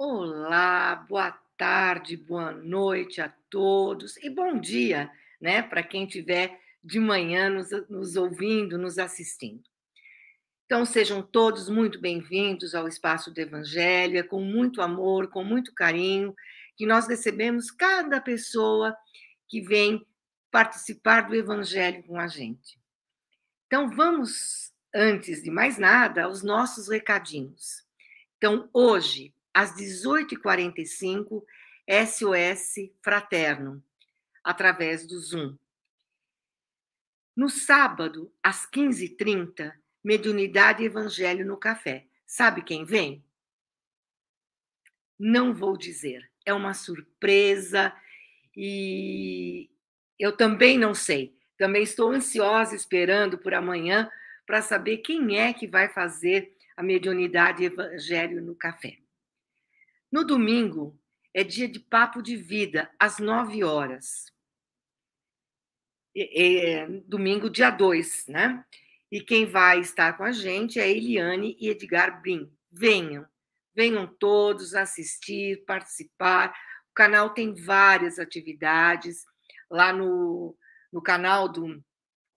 Olá, boa tarde, boa noite a todos e bom dia, né, para quem estiver de manhã nos, nos ouvindo, nos assistindo. Então, sejam todos muito bem-vindos ao Espaço do Evangelho, é com muito amor, com muito carinho, que nós recebemos cada pessoa que vem participar do Evangelho com a gente. Então, vamos, antes de mais nada, aos nossos recadinhos. Então, hoje, às 18h45, SOS Fraterno, através do Zoom. No sábado, às 15h30, Mediunidade e Evangelho no Café. Sabe quem vem? Não vou dizer. É uma surpresa e eu também não sei. Também estou ansiosa esperando por amanhã para saber quem é que vai fazer a mediunidade evangelho no café. No domingo é dia de papo de vida, às nove horas. É, é, domingo, dia 2, né? E quem vai estar com a gente é Eliane e Edgar Brim. Venham, venham todos assistir, participar. O canal tem várias atividades. Lá no, no canal do,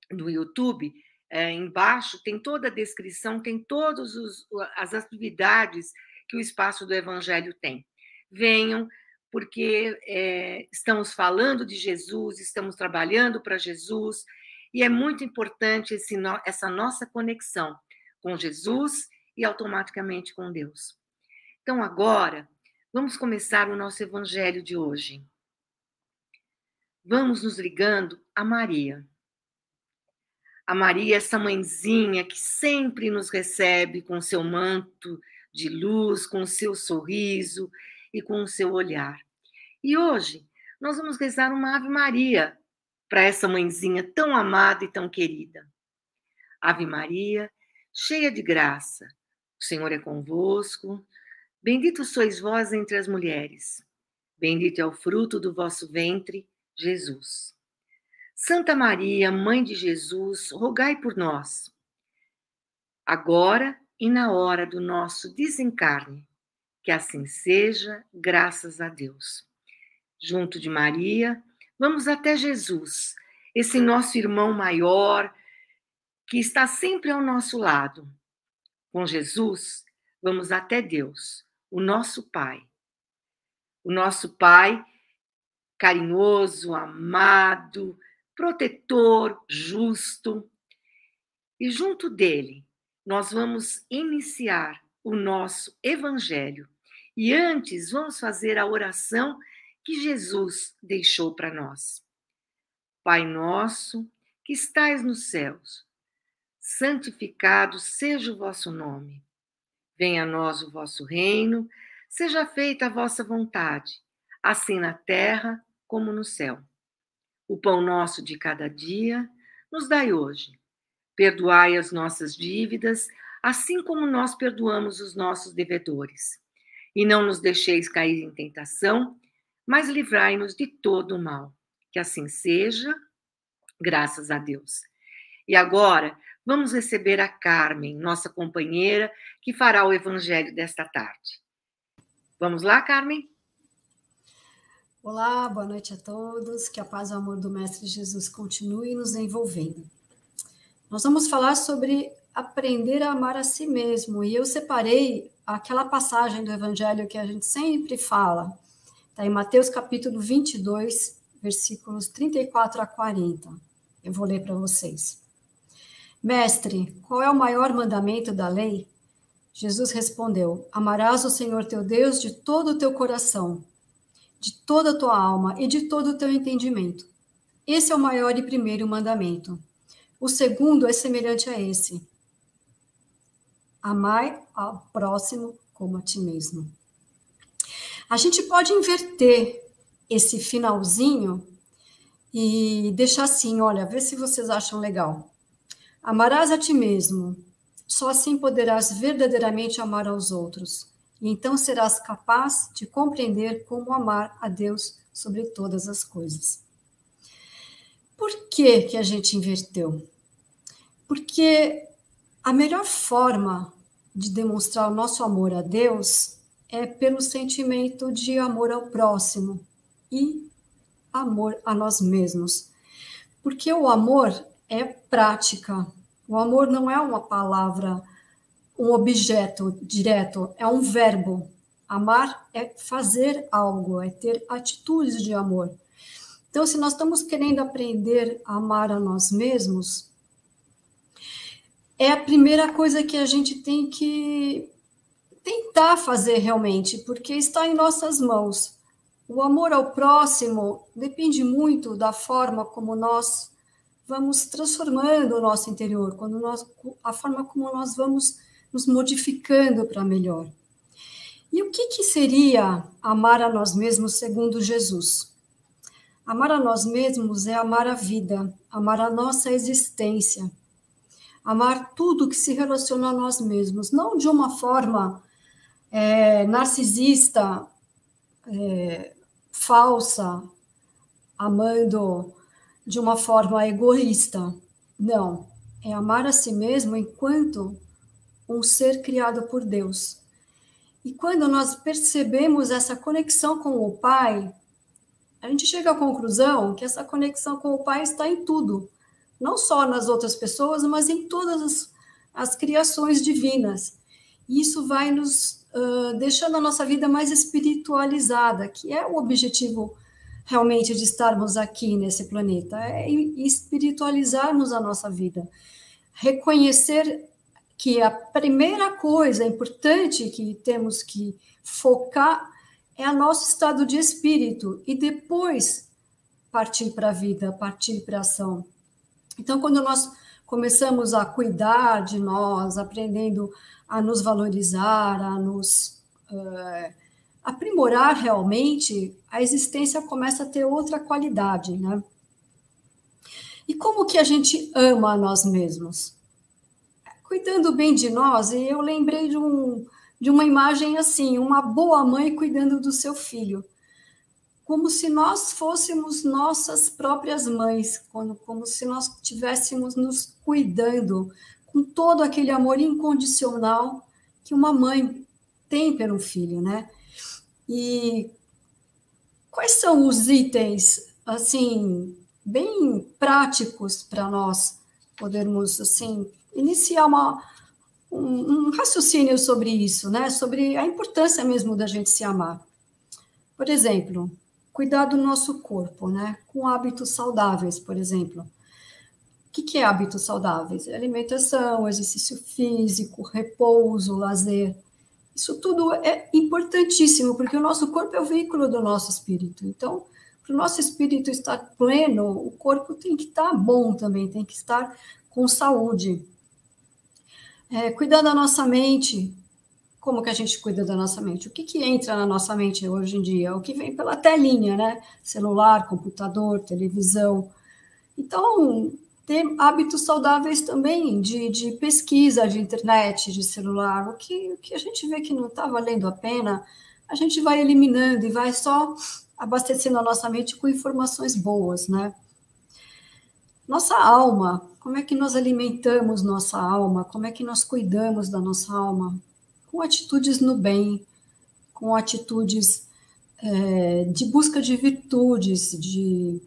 do YouTube, é, embaixo, tem toda a descrição, tem todas as atividades que o espaço do Evangelho tem. Venham, porque é, estamos falando de Jesus, estamos trabalhando para Jesus, e é muito importante esse, essa nossa conexão com Jesus e automaticamente com Deus. Então, agora, vamos começar o nosso Evangelho de hoje. Vamos nos ligando a Maria. A Maria, essa mãezinha que sempre nos recebe com seu manto de luz, com o seu sorriso e com o seu olhar. E hoje nós vamos rezar uma Ave Maria para essa mãezinha tão amada e tão querida. Ave Maria, cheia de graça, o Senhor é convosco. Bendito sois vós entre as mulheres. Bendito é o fruto do vosso ventre, Jesus. Santa Maria, Mãe de Jesus, rogai por nós. Agora e na hora do nosso desencarne. Que assim seja, graças a Deus. Junto de Maria, vamos até Jesus, esse nosso irmão maior, que está sempre ao nosso lado. Com Jesus, vamos até Deus, o nosso Pai. O nosso Pai carinhoso, amado, protetor, justo. E junto dele, nós vamos iniciar o nosso evangelho. E antes, vamos fazer a oração que Jesus deixou para nós. Pai nosso, que estais nos céus, santificado seja o vosso nome. Venha a nós o vosso reino, seja feita a vossa vontade, assim na terra como no céu. O pão nosso de cada dia nos dai hoje Perdoai as nossas dívidas, assim como nós perdoamos os nossos devedores. E não nos deixeis cair em tentação, mas livrai-nos de todo o mal. Que assim seja, graças a Deus. E agora, vamos receber a Carmen, nossa companheira, que fará o evangelho desta tarde. Vamos lá, Carmen? Olá, boa noite a todos. Que a paz e o amor do Mestre Jesus continue nos envolvendo. Nós vamos falar sobre aprender a amar a si mesmo. E eu separei aquela passagem do Evangelho que a gente sempre fala. Está em Mateus capítulo 22, versículos 34 a 40. Eu vou ler para vocês. Mestre, qual é o maior mandamento da lei? Jesus respondeu: Amarás o Senhor teu Deus de todo o teu coração, de toda a tua alma e de todo o teu entendimento. Esse é o maior e primeiro mandamento. O segundo é semelhante a esse: amai ao próximo como a ti mesmo. A gente pode inverter esse finalzinho e deixar assim, olha, vê se vocês acham legal. Amarás a ti mesmo, só assim poderás verdadeiramente amar aos outros, e então serás capaz de compreender como amar a Deus sobre todas as coisas. Por que que a gente inverteu? Porque a melhor forma de demonstrar o nosso amor a Deus é pelo sentimento de amor ao próximo e amor a nós mesmos. Porque o amor é prática. O amor não é uma palavra, um objeto direto, é um verbo. Amar é fazer algo, é ter atitudes de amor. Então, se nós estamos querendo aprender a amar a nós mesmos, é a primeira coisa que a gente tem que tentar fazer realmente, porque está em nossas mãos. O amor ao próximo depende muito da forma como nós vamos transformando o nosso interior, quando nós, a forma como nós vamos nos modificando para melhor. E o que, que seria amar a nós mesmos segundo Jesus? Amar a nós mesmos é amar a vida, amar a nossa existência, amar tudo que se relaciona a nós mesmos, não de uma forma é, narcisista, é, falsa, amando de uma forma egoísta. Não, é amar a si mesmo enquanto um ser criado por Deus. E quando nós percebemos essa conexão com o Pai, a gente chega à conclusão que essa conexão com o Pai está em tudo, não só nas outras pessoas, mas em todas as, as criações divinas. E isso vai nos uh, deixando a nossa vida mais espiritualizada, que é o objetivo realmente de estarmos aqui nesse planeta, é espiritualizarmos a nossa vida, reconhecer que a primeira coisa importante que temos que focar é o nosso estado de espírito e depois partir para a vida, partir para a ação. Então, quando nós começamos a cuidar de nós, aprendendo a nos valorizar, a nos uh, aprimorar realmente, a existência começa a ter outra qualidade, né? E como que a gente ama a nós mesmos? Cuidando bem de nós, e eu lembrei de, um, de uma imagem assim, uma boa mãe cuidando do seu filho, como se nós fôssemos nossas próprias mães, como, se nós estivéssemos nos cuidando, com todo aquele amor incondicional que uma mãe tem pelo filho, né? E quais são os itens, assim, bem práticos para nós podermos, assim, iniciar uma, um, um raciocínio sobre isso, né? Sobre a importância mesmo da gente se amar. Por exemplo, cuidar do nosso corpo, né? Com hábitos saudáveis, por exemplo. O que, que é hábitos saudáveis? Alimentação, exercício físico, repouso, lazer. Isso tudo é importantíssimo, porque o nosso corpo é o veículo do nosso espírito. Então, para o nosso espírito estar pleno, o corpo tem que estar bom também, tem que estar com saúde. É, cuidar da nossa mente. Como que a gente cuida da nossa mente? O que, que entra na nossa mente hoje em dia? O que vem pela telinha, né? Celular, computador, televisão. Então, ter hábitos saudáveis também de, de pesquisa de internet, de celular, o que, o que a gente vê que não está valendo a pena, a gente vai eliminando e vai só abastecendo a nossa mente com informações boas, né? Nossa alma, como é que nós alimentamos nossa alma? Como é que nós cuidamos da nossa alma? Com atitudes no bem, com atitudes é, de busca de virtudes, de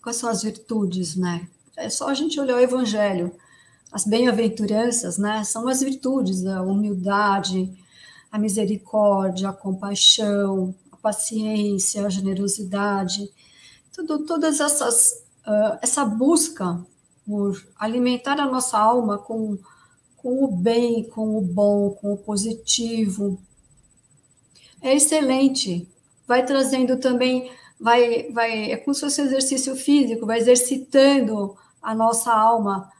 quais são as virtudes, né? É só a gente olhar o Evangelho. As bem-aventuranças, né, são as virtudes, a humildade, a misericórdia, a compaixão, a paciência, a generosidade, tudo, todas essas, uh, essa busca por alimentar a nossa alma com, com o bem, com o bom, com o positivo, é excelente. Vai trazendo também, vai, vai, é como se fosse exercício físico, vai exercitando a nossa alma,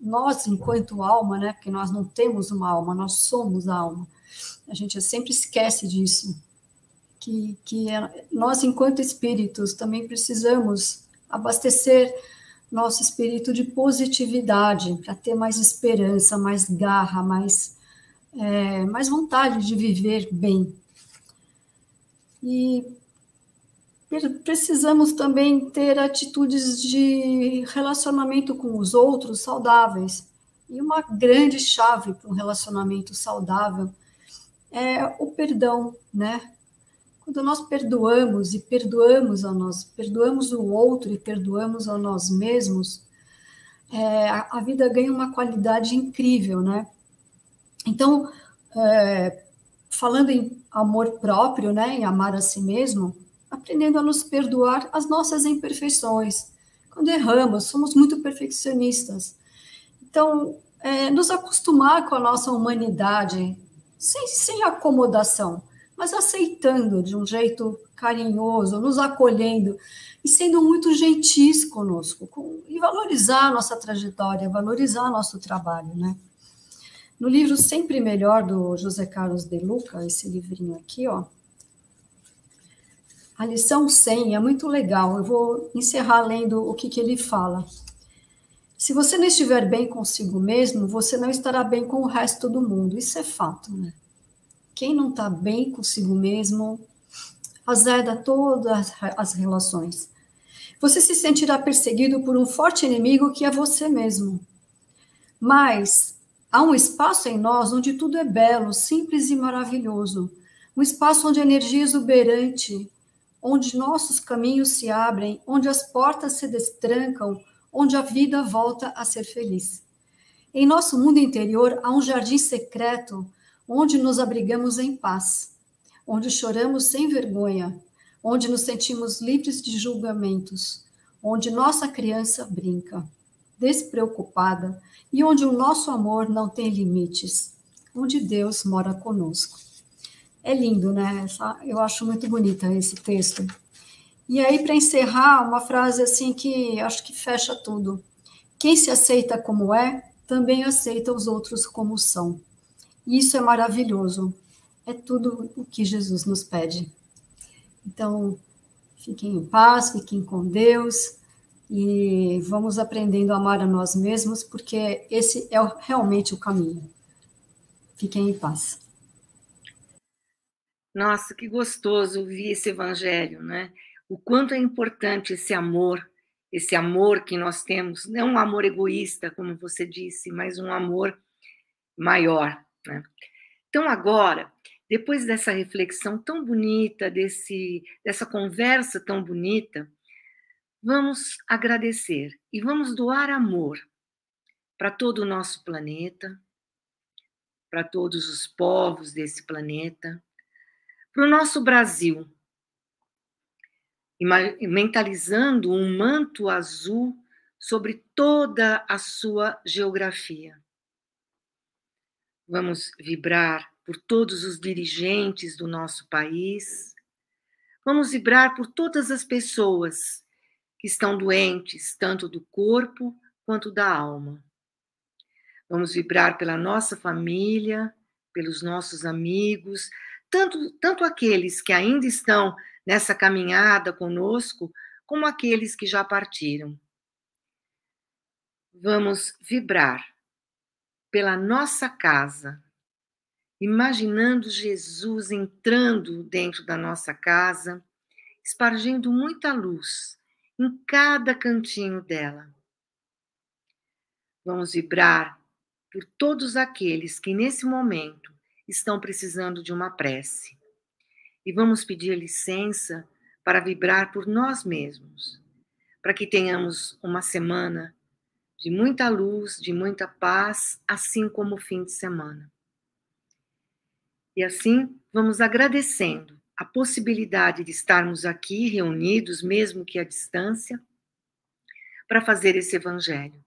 nós enquanto alma, né? Porque nós não temos uma alma, nós somos a alma. A gente sempre esquece disso. Que, que é, nós, enquanto espíritos, também precisamos abastecer nosso espírito de positividade para ter mais esperança, mais garra, mais, é, mais vontade de viver bem. E precisamos também ter atitudes de relacionamento com os outros saudáveis. E uma grande chave para um relacionamento saudável é o perdão, né? Quando nós perdoamos e perdoamos a nós, perdoamos o outro e perdoamos a nós mesmos, é, a, a, vida ganha uma qualidade incrível, né? Então, é, falando em amor próprio, né, em amar a si mesmo, aprendendo a nos perdoar as nossas imperfeições. Quando erramos, somos muito perfeccionistas. Então, é, nos acostumar com a nossa humanidade, sem, sem acomodação, mas aceitando de um jeito carinhoso, nos acolhendo e sendo muito gentis conosco, com, e valorizar a nossa trajetória, valorizar nosso trabalho, né? No livro Sempre Melhor, do José Carlos de Luca, esse livrinho aqui, ó, a lição 100 é muito legal. Eu vou encerrar lendo o que, que ele fala. Se você não estiver bem consigo mesmo, você não estará bem com o resto do mundo. Isso é fato, né? Quem não está bem consigo mesmo azeda todas as relações. Você se sentirá perseguido por um forte inimigo que é você mesmo. Mas há um espaço em nós onde tudo é belo, simples e maravilhoso. Um espaço onde a energia é exuberante, onde nossos caminhos se abrem, onde as portas se destrancam, onde a vida volta a ser feliz. Em nosso mundo interior há um jardim secreto onde nos abrigamos em paz, onde choramos sem vergonha, onde nos sentimos livres de julgamentos, onde nossa criança brinca, despreocupada e onde o nosso amor não tem limites, onde Deus mora conosco. É lindo, né? Eu acho muito bonita esse texto. E aí, para encerrar, uma frase assim que acho que fecha tudo. Quem se aceita como é, também aceita os outros como são. Isso é maravilhoso. É tudo o que Jesus nos pede. Então, fiquem em paz, fiquem com Deus e vamos aprendendo a amar a nós mesmos, porque esse é realmente o caminho. Fiquem em paz. Nossa, que gostoso ouvir esse evangelho, né? O quanto é importante esse amor, esse amor que nós temos, não um amor egoísta, como você disse, mas um amor maior, né? Então, agora, depois dessa reflexão tão bonita, desse, dessa conversa tão bonita, vamos agradecer e vamos doar amor para todo o nosso planeta, para todos os povos desse planeta, para o nosso Brasil, mentalizando um manto azul sobre toda a sua geografia. Vamos vibrar por todos os dirigentes do nosso país. Vamos vibrar por todas as pessoas que estão doentes, tanto do corpo quanto da alma. Vamos vibrar pela nossa família, pelos nossos amigos, tanto, tanto aqueles que ainda estão nessa caminhada conosco, como aqueles que já partiram. Vamos vibrar pela nossa casa, imaginando Jesus entrando dentro da nossa casa, espargindo muita luz em cada cantinho dela. Vamos vibrar por todos aqueles que nesse momento estão precisando de uma prece. E vamos pedir licença para vibrar por nós mesmos, para que tenhamos uma semana de muita luz, de muita paz, assim como o fim de semana. E assim vamos agradecendo a possibilidade de estarmos aqui reunidos, mesmo que à distância, para fazer esse evangelho,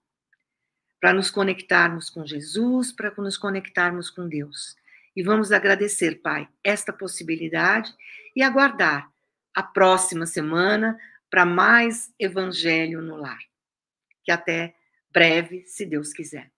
para nos conectarmos com Jesus, para nos conectarmos com Deus. E vamos agradecer, Pai, esta possibilidade e aguardar a próxima semana para mais Evangelho no Lar. Que até breve, se Deus quiser.